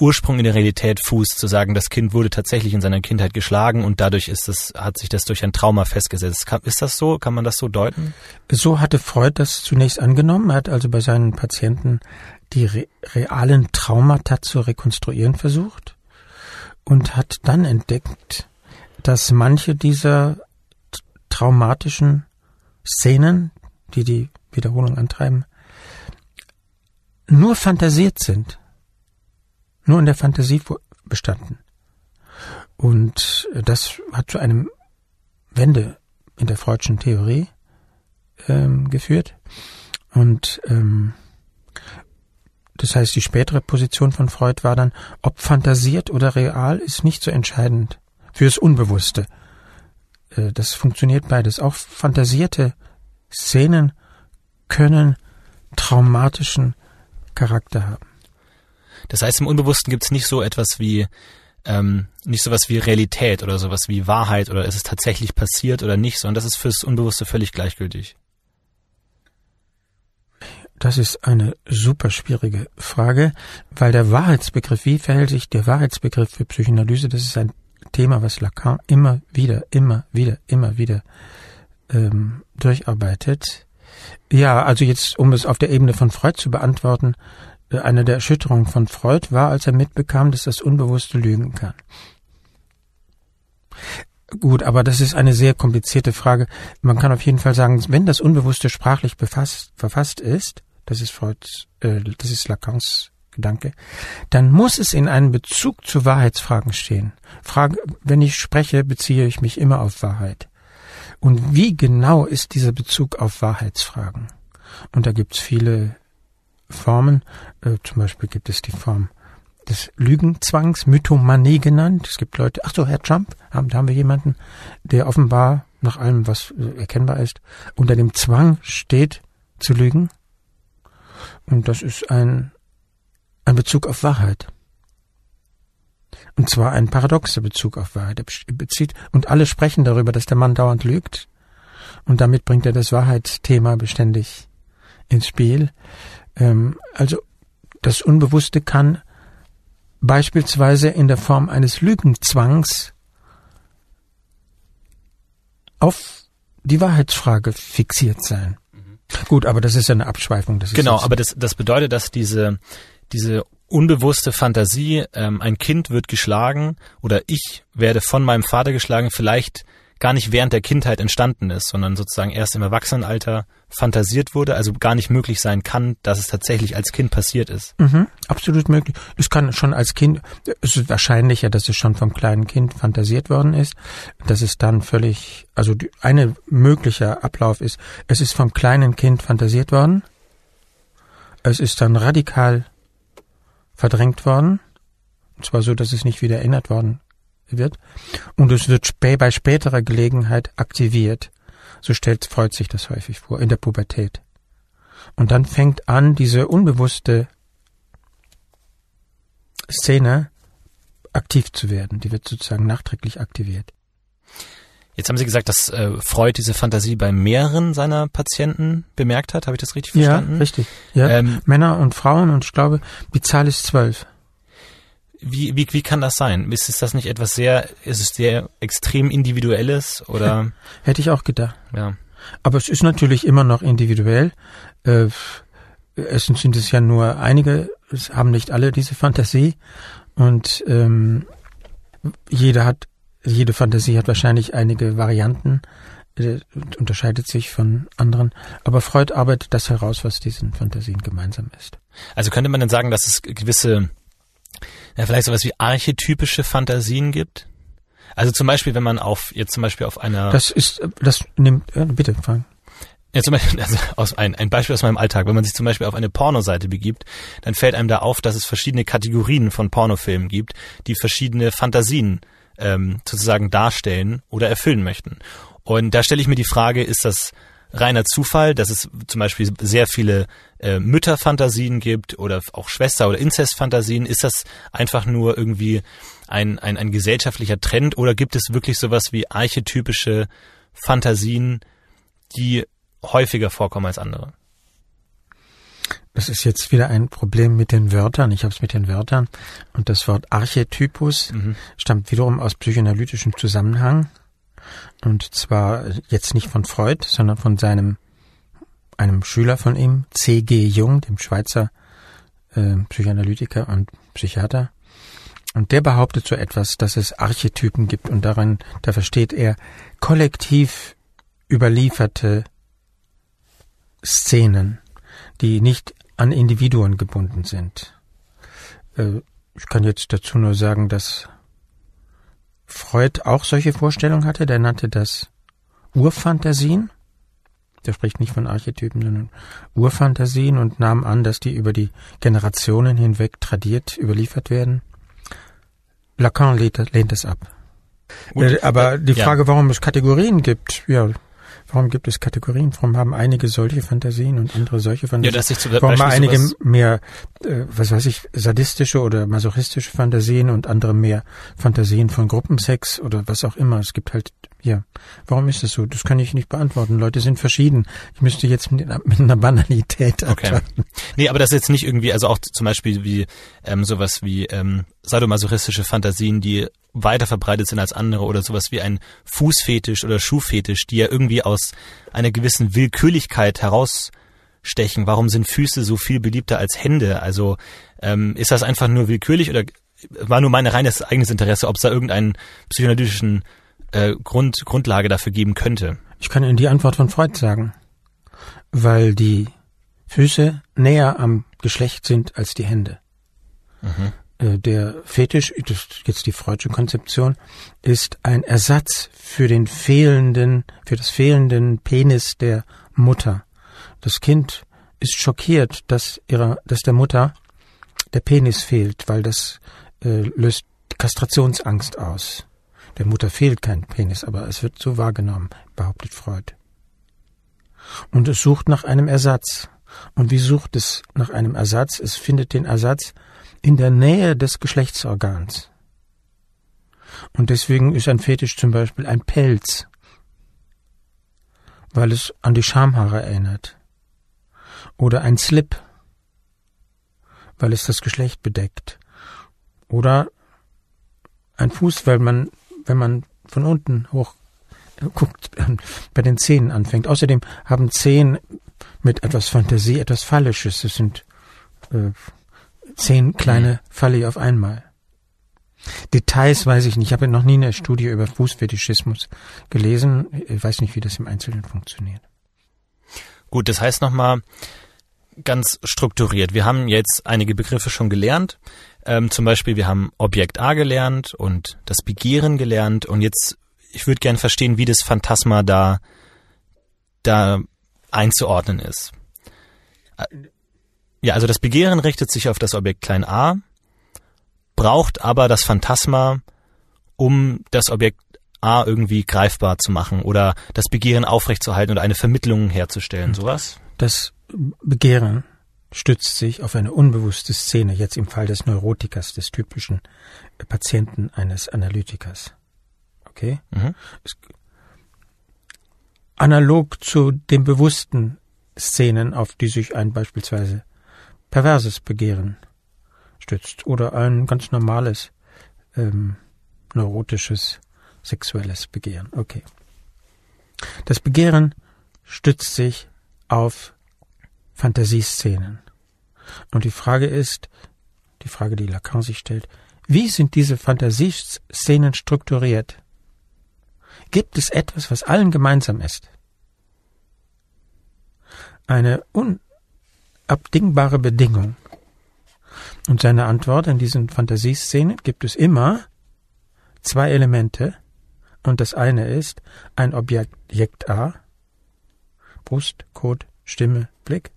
Ursprung in der Realität fußt, zu sagen, das Kind wurde tatsächlich in seiner Kindheit geschlagen und dadurch ist es, hat sich das durch ein Trauma festgesetzt. Ist das so? Kann man das so deuten? So hatte Freud das zunächst angenommen. Er hat also bei seinen Patienten die re realen Traumata zu rekonstruieren versucht und hat dann entdeckt, dass manche dieser traumatischen Szenen, die die Wiederholung antreiben, nur fantasiert sind, nur in der Fantasie bestanden. Und das hat zu einem Wende in der Freudschen Theorie ähm, geführt. Und ähm, das heißt, die spätere Position von Freud war dann, ob fantasiert oder real, ist nicht so entscheidend fürs Unbewusste. Äh, das funktioniert beides. Auch fantasierte Szenen können traumatischen Charakter haben. Das heißt, im Unbewussten gibt es nicht so etwas wie ähm, nicht sowas wie Realität oder sowas wie Wahrheit oder ist es tatsächlich passiert oder nicht, sondern das ist fürs Unbewusste völlig gleichgültig. Das ist eine super schwierige Frage, weil der Wahrheitsbegriff, wie verhält sich der Wahrheitsbegriff für Psychoanalyse, das ist ein Thema, was Lacan immer wieder, immer wieder, immer wieder ähm, durcharbeitet. Ja, also jetzt, um es auf der Ebene von Freud zu beantworten, äh, eine der Erschütterungen von Freud war, als er mitbekam, dass das Unbewusste lügen kann. Gut, aber das ist eine sehr komplizierte Frage. Man kann auf jeden Fall sagen, wenn das Unbewusste sprachlich befasst, verfasst ist, das ist Freuds, äh, das ist Lacans Gedanke, dann muss es in einem Bezug zu Wahrheitsfragen stehen. Frage, wenn ich spreche, beziehe ich mich immer auf Wahrheit. Und wie genau ist dieser Bezug auf Wahrheitsfragen? Und da gibt es viele Formen. Äh, zum Beispiel gibt es die Form des Lügenzwangs, Mythomanie genannt. Es gibt Leute, ach so, Herr Trump, haben, da haben wir jemanden, der offenbar nach allem, was äh, erkennbar ist, unter dem Zwang steht, zu lügen. Und das ist ein, ein Bezug auf Wahrheit. Und zwar ein paradoxer Bezug auf Wahrheit. Er bezieht, und alle sprechen darüber, dass der Mann dauernd lügt. Und damit bringt er das Wahrheitsthema beständig ins Spiel. Ähm, also das Unbewusste kann beispielsweise in der Form eines Lügenzwangs auf die Wahrheitsfrage fixiert sein. Gut, aber das ist ja eine Abschweifung. Das ist Genau, aber das, das bedeutet, dass diese, diese unbewusste Fantasie, ähm, ein Kind wird geschlagen oder ich werde von meinem Vater geschlagen, vielleicht gar nicht während der Kindheit entstanden ist, sondern sozusagen erst im Erwachsenenalter fantasiert wurde, also gar nicht möglich sein kann, dass es tatsächlich als Kind passiert ist. Mhm, absolut möglich. Es kann schon als Kind, es ist wahrscheinlicher, dass es schon vom kleinen Kind fantasiert worden ist, dass es dann völlig, also die, eine möglicher Ablauf ist, es ist vom kleinen Kind fantasiert worden, es ist dann radikal verdrängt worden, und zwar so, dass es nicht wieder erinnert worden wird, und es wird spä bei späterer Gelegenheit aktiviert. So stellt Freud sich das häufig vor, in der Pubertät. Und dann fängt an, diese unbewusste Szene aktiv zu werden. Die wird sozusagen nachträglich aktiviert. Jetzt haben Sie gesagt, dass äh, Freud diese Fantasie bei mehreren seiner Patienten bemerkt hat. Habe ich das richtig verstanden? Ja, richtig. Ja. Ähm, Männer und Frauen und ich glaube, die Zahl ist zwölf. Wie, wie, wie kann das sein? Ist es das nicht etwas sehr, ist es sehr extrem individuelles oder Hätte ich auch gedacht. ja? Aber es ist natürlich immer noch individuell. Äh, erstens sind es ja nur einige, es haben nicht alle diese Fantasie. Und ähm, jeder hat, jede Fantasie hat wahrscheinlich einige Varianten äh, und unterscheidet sich von anderen. Aber Freud arbeitet das heraus, was diesen Fantasien gemeinsam ist. Also könnte man denn sagen, dass es gewisse, ja, vielleicht sowas wie archetypische Fantasien gibt? Also zum Beispiel, wenn man auf, jetzt zum Beispiel auf einer, Das ist, äh, das nimmt, äh, bitte, Frank. ja, zum Beispiel, also aus ein, ein Beispiel aus meinem Alltag, wenn man sich zum Beispiel auf eine Pornoseite begibt, dann fällt einem da auf, dass es verschiedene Kategorien von Pornofilmen gibt, die verschiedene Fantasien ähm, sozusagen darstellen oder erfüllen möchten. Und da stelle ich mir die Frage, ist das reiner Zufall, dass es zum Beispiel sehr viele äh, Mütterfantasien gibt oder auch Schwester- oder Inzestfantasien? Ist das einfach nur irgendwie ein, ein, ein gesellschaftlicher Trend oder gibt es wirklich sowas wie archetypische Fantasien, die häufiger vorkommen als andere? Das ist jetzt wieder ein Problem mit den Wörtern. Ich habe es mit den Wörtern. Und das Wort Archetypus stammt wiederum aus psychoanalytischem Zusammenhang. Und zwar jetzt nicht von Freud, sondern von seinem, einem Schüler von ihm, C.G. Jung, dem Schweizer äh, Psychoanalytiker und Psychiater. Und der behauptet so etwas, dass es Archetypen gibt und darin, da versteht er kollektiv überlieferte Szenen, die nicht an Individuen gebunden sind. Äh, Ich kann jetzt dazu nur sagen, dass Freud auch solche Vorstellungen hatte. Der nannte das Urfantasien. Der spricht nicht von Archetypen, sondern Urfantasien und nahm an, dass die über die Generationen hinweg tradiert überliefert werden. Lacan lehnt, lehnt es ab. Gut, Äh, aber die ja. Frage, warum es Kategorien gibt, ja, warum gibt es Kategorien? Warum haben einige solche Fantasien und andere solche Ja, Fantasien? dass sich zum warum haben einige mehr, äh, was weiß ich, sadistische oder masochistische Fantasien und andere mehr Fantasien von Gruppensex oder was auch immer. Es gibt halt, ja, warum ist das so? Das kann ich nicht beantworten. Leute sind verschieden. Ich müsste jetzt mit, mit einer Banalität Okay. antworten. Nee, aber das ist jetzt nicht irgendwie, also auch zum Beispiel wie ähm, sowas wie ähm, sadomasochistische Fantasien, die weiter verbreitet sind als andere oder sowas wie ein Fußfetisch oder Schuhfetisch, die ja irgendwie aus einer gewissen Willkürlichkeit herausstechen. Warum sind Füße so viel beliebter als Hände? Also ähm, ist das einfach nur willkürlich oder war nur mein reines eigenes Interesse, ob es da irgendeinen psychoanalytischen äh, Grund, Grundlage dafür geben könnte? Ich kann Ihnen die Antwort von Freud sagen. Weil die Füße näher am Geschlecht sind als die Hände. Äh, Der Fetisch, das ist jetzt die Freudsche Konzeption, ist ein Ersatz für den fehlenden, für das fehlenden Penis der Mutter. Das Kind ist schockiert, dass ihrer, dass der Mutter der Penis fehlt, weil das äh, löst Kastrationsangst aus. Der Mutter fehlt kein Penis, aber es wird so wahrgenommen, behauptet Freud. Und es sucht nach einem Ersatz. Und wie sucht es nach einem Ersatz? Es findet den Ersatz in der Nähe des Geschlechtsorgans. Und deswegen ist ein Fetisch zum Beispiel ein Pelz, weil es an die Schamhaare erinnert. Oder ein Slip, weil es das Geschlecht bedeckt. Oder ein Fuß, weil man, wenn man von unten hoch guckt, bei den Zähnen anfängt. Außerdem haben Zehen mit etwas Fantasie etwas Phallisches. Es sind äh, zehn kleine. Phalli auf einmal. Details weiß ich nicht. Ich habe noch nie eine Studie über Fußfetischismus gelesen. Ich weiß nicht, wie das im Einzelnen funktioniert. Gut, das heißt nochmal ganz strukturiert. Wir haben jetzt einige Begriffe schon gelernt. Ähm, zum Beispiel, wir haben Objekt A gelernt und das Begehren gelernt. Und jetzt, ich würde gerne verstehen, wie das Phantasma da, da einzuordnen ist. Ja, also das Begehren richtet sich auf das Objekt klein a, braucht aber das Phantasma, um das Objekt A irgendwie greifbar zu machen oder das Begehren aufrechtzuerhalten oder eine Vermittlung herzustellen, sowas? Das Begehren stützt sich auf eine unbewusste Szene, jetzt im Fall des Neurotikers, des typischen Patienten eines Analytikers. Okay? Mhm. analog zu den bewussten Szenen, auf die sich ein beispielsweise perverses Begehren stützt oder ein ganz normales ähm, neurotisches sexuelles Begehren. Okay. Das Begehren stützt sich auf Fantasieszenen. Und die Frage ist, die Frage, die Lacan sich stellt, wie sind diese Fantasieszenen strukturiert? Gibt es etwas, was allen gemeinsam ist? Eine unabdingbare Bedingung. Und seine Antwort in diesen Fantasieszenen gibt es immer zwei Elemente, und das eine ist ein Objekt A, Brust, Kot, Stimme, Blick.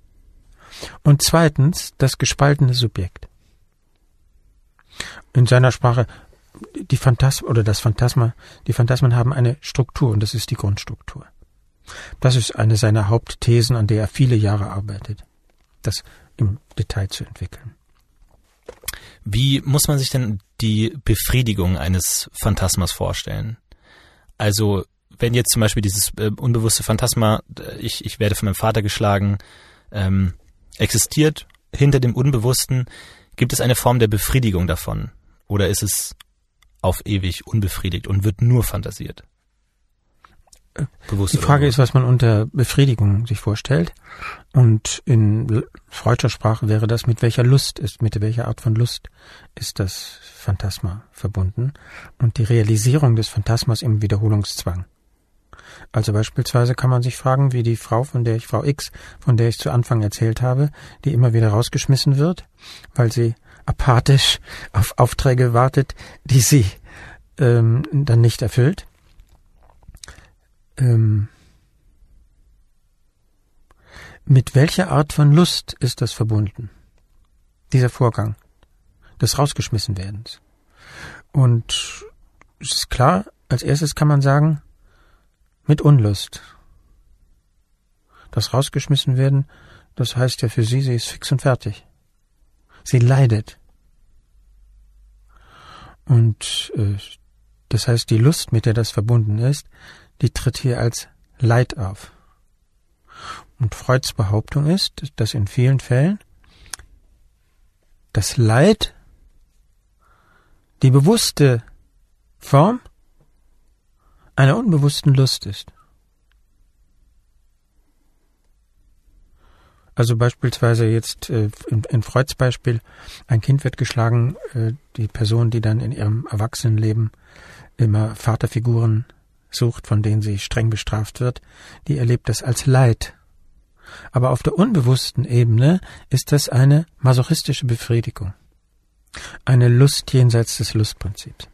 Und zweitens das gespaltene Subjekt. In seiner Sprache die Phantasmen oder das Phantasma, die Phantasmen haben eine Struktur und das ist die Grundstruktur. Das ist eine seiner Hauptthesen, an der er viele Jahre arbeitet, das im Detail zu entwickeln. Wie muss man sich denn die Befriedigung eines Phantasmas vorstellen? Also wenn jetzt zum Beispiel dieses äh, unbewusste Phantasma, äh, ich, ich werde von meinem Vater geschlagen, ähm, existiert hinter dem Unbewussten, gibt es eine Form der Befriedigung davon? Oder ist es auf ewig unbefriedigt und wird nur fantasiert? Bewusst Die Frage ist, was man unter Befriedigung sich vorstellt. Und in freudscher Sprache wäre das, mit welcher Lust ist, mit welcher Art von Lust ist das Phantasma verbunden und die Realisierung des Phantasmas im Wiederholungszwang. Also beispielsweise kann man sich fragen, wie die Frau, von der ich, Frau X, von der ich zu Anfang erzählt habe, die immer wieder rausgeschmissen wird, weil sie apathisch auf Aufträge wartet, die sie ähm, dann nicht erfüllt ähm, mit welcher Art von Lust ist das verbunden? Dieser Vorgang des Rausgeschmissenwerdens. Und es ist klar, als erstes kann man sagen, mit Unlust. Das rausgeschmissen werden, das heißt ja für sie, sie ist fix und fertig. Sie leidet. Und äh, das heißt, die Lust, mit der das verbunden ist, die tritt hier als Leid auf. Und Freuds Behauptung ist, dass in vielen Fällen das Leid die bewusste Form einer unbewussten Lust ist. Also beispielsweise jetzt äh, in, Freuds Beispiel, ein Kind wird geschlagen, äh, die Person, die dann in ihrem Erwachsenenleben immer Vaterfiguren sucht, von denen sie streng bestraft wird, die erlebt das als Leid. Aber auf der unbewussten Ebene ist das eine masochistische Befriedigung. Eine Lust jenseits des Lustprinzips.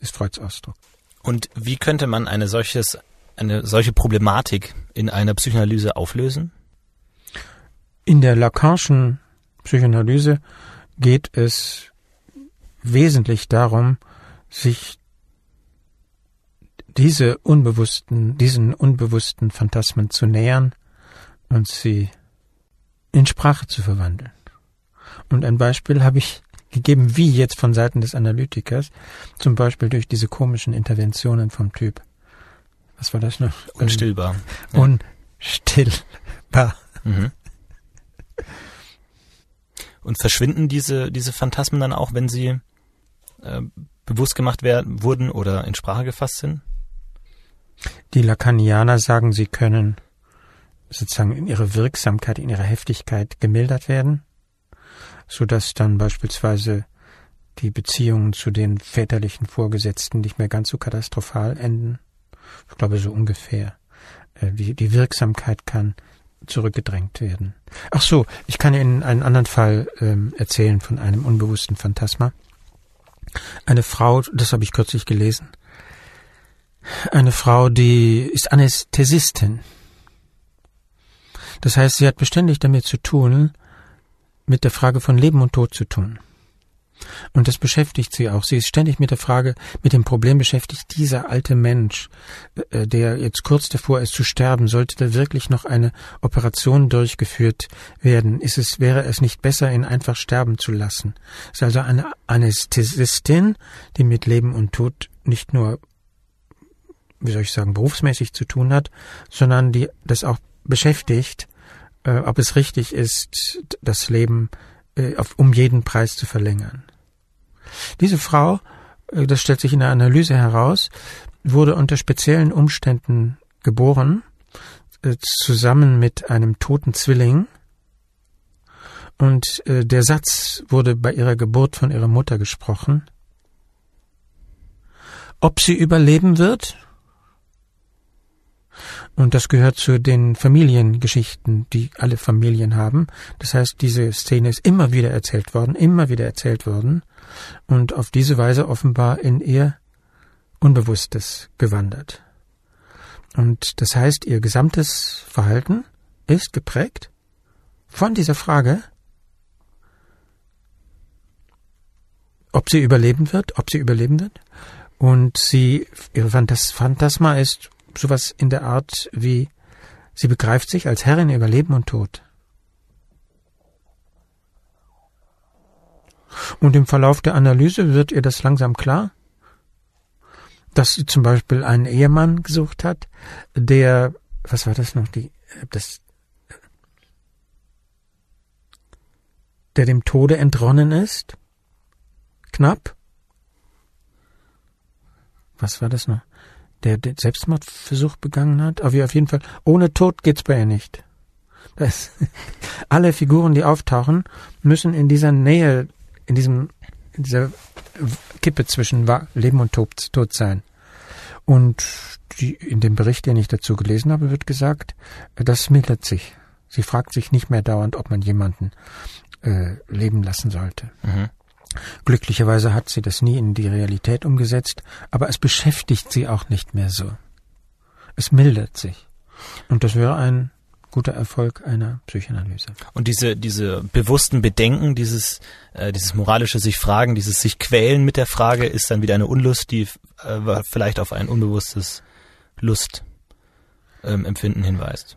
Ist Freuds Ausdruck. Und wie könnte man eine solches, eine solche Problematik in einer Psychoanalyse auflösen? In der Lacanischen Psychoanalyse geht es wesentlich darum, sich diese unbewussten, diesen unbewussten Phantasmen zu nähern und sie in Sprache zu verwandeln. Und ein Beispiel habe ich gegeben, wie jetzt von Seiten des Analytikers, zum Beispiel durch diese komischen Interventionen vom Typ. Was war das noch? Unstillbar. Ja. Unstillbar. Mhm. Und verschwinden diese, diese Phantasmen dann auch, wenn sie äh, bewusst gemacht werden, wurden oder in Sprache gefasst sind? Die Lacanianer sagen, sie können sozusagen in ihrer Wirksamkeit, in ihrer Heftigkeit gemildert werden, so dass dann beispielsweise die Beziehungen zu den väterlichen Vorgesetzten nicht mehr ganz so katastrophal enden. Ich glaube so ungefähr. Äh, die, die Wirksamkeit kann zurückgedrängt werden. Ach so, ich kann Ihnen einen anderen Fall ähm, erzählen von einem unbewussten Phantasma. Eine Frau, das habe ich kürzlich gelesen, eine Frau, die ist Anästhesistin. Das heißt, sie hat beständig damit zu tun, mit der Frage von Leben und Tod zu tun. Und das beschäftigt sie auch. Sie ist ständig mit der Frage, mit dem Problem beschäftigt, dieser alte Mensch, äh, der jetzt kurz davor ist zu sterben, sollte da wirklich noch eine Operation durchgeführt werden? Ist es, wäre es nicht besser, ihn einfach sterben zu lassen? Es ist also eine Anästhesistin, die mit Leben und Tod nicht nur, wie soll ich sagen, berufsmäßig zu tun hat, sondern die das auch beschäftigt, äh, ob es richtig ist, das Leben äh, auf, um jeden Preis zu verlängern. Diese Frau, äh, das stellt sich in der Analyse heraus, wurde unter speziellen Umständen geboren, äh, zusammen mit einem toten Zwilling. Und äh, der Satz wurde bei ihrer Geburt von ihrer Mutter gesprochen. Ob sie überleben wird? Und das gehört zu den Familiengeschichten, die alle Familien haben. Das heißt, diese Szene ist immer wieder erzählt worden, immer wieder erzählt worden und auf diese Weise offenbar in ihr Unbewusstes gewandert. Und das heißt, ihr gesamtes Verhalten ist geprägt von dieser Frage, ob sie überleben wird, ob sie überleben wird. Und sie, ihre Phantasma ist sowas in der Art wie, sie begreift sich als Herrin über Leben und Tod. Und im Verlauf der Analyse wird ihr das langsam klar, dass sie zum Beispiel einen Ehemann gesucht hat, der, was war das noch, die, das, der dem Tode entronnen ist, knapp. Was war das noch? Der den Selbstmordversuch begangen hat. Aber auf jeden Fall, ohne Tod geht's bei ihr nicht. Das, alle Figuren, die auftauchen, müssen in dieser Nähe, in diesem, in dieser Kippe zwischen Leben und Tod, Tod sein. Und die, in dem Bericht, den ich dazu gelesen habe, wird gesagt, das mildert sich. Sie fragt sich nicht mehr dauernd, ob man jemanden äh, leben lassen sollte. Mhm. Glücklicherweise hat sie das nie in die Realität umgesetzt, aber es beschäftigt sie auch nicht mehr so. Es mildert sich. Und das wäre ein guter Erfolg einer Psychoanalyse. Und diese, diese bewussten Bedenken, dieses, äh, dieses moralische sich fragen, dieses sich quälen mit der Frage, ist dann wieder eine Unlust, die äh, vielleicht auf ein unbewusstes Lustempfinden ähm, hinweist.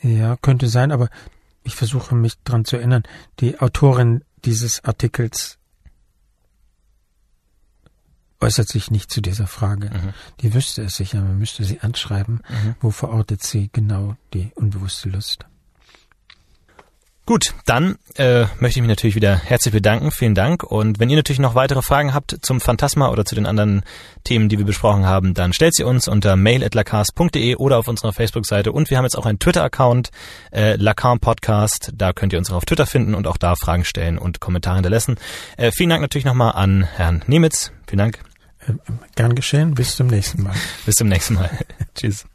Ja, könnte sein, aber ich versuche mich daran zu erinnern. Die Autorin dieses Artikels äußert sich nicht zu dieser Frage. Mhm. Die wüsste es sicher, man müsste sie anschreiben, mhm. wo verortet sie genau die unbewusste Lust. Gut, dann äh, möchte ich mich natürlich wieder herzlich bedanken. Vielen Dank. Und wenn ihr natürlich noch weitere Fragen habt zum Phantasma oder zu den anderen Themen, die wir besprochen haben, dann stellt sie uns unter mail.lacars.de oder auf unserer Facebook-Seite. Und wir haben jetzt auch einen Twitter-Account, äh, Lacan Podcast. Da könnt ihr uns auch auf Twitter finden und auch da Fragen stellen und Kommentare hinterlassen. Äh, vielen Dank natürlich nochmal an Herrn Nemitz. Vielen Dank. Äh, gern geschehen. Bis zum nächsten Mal. Bis zum nächsten Mal. Tschüss.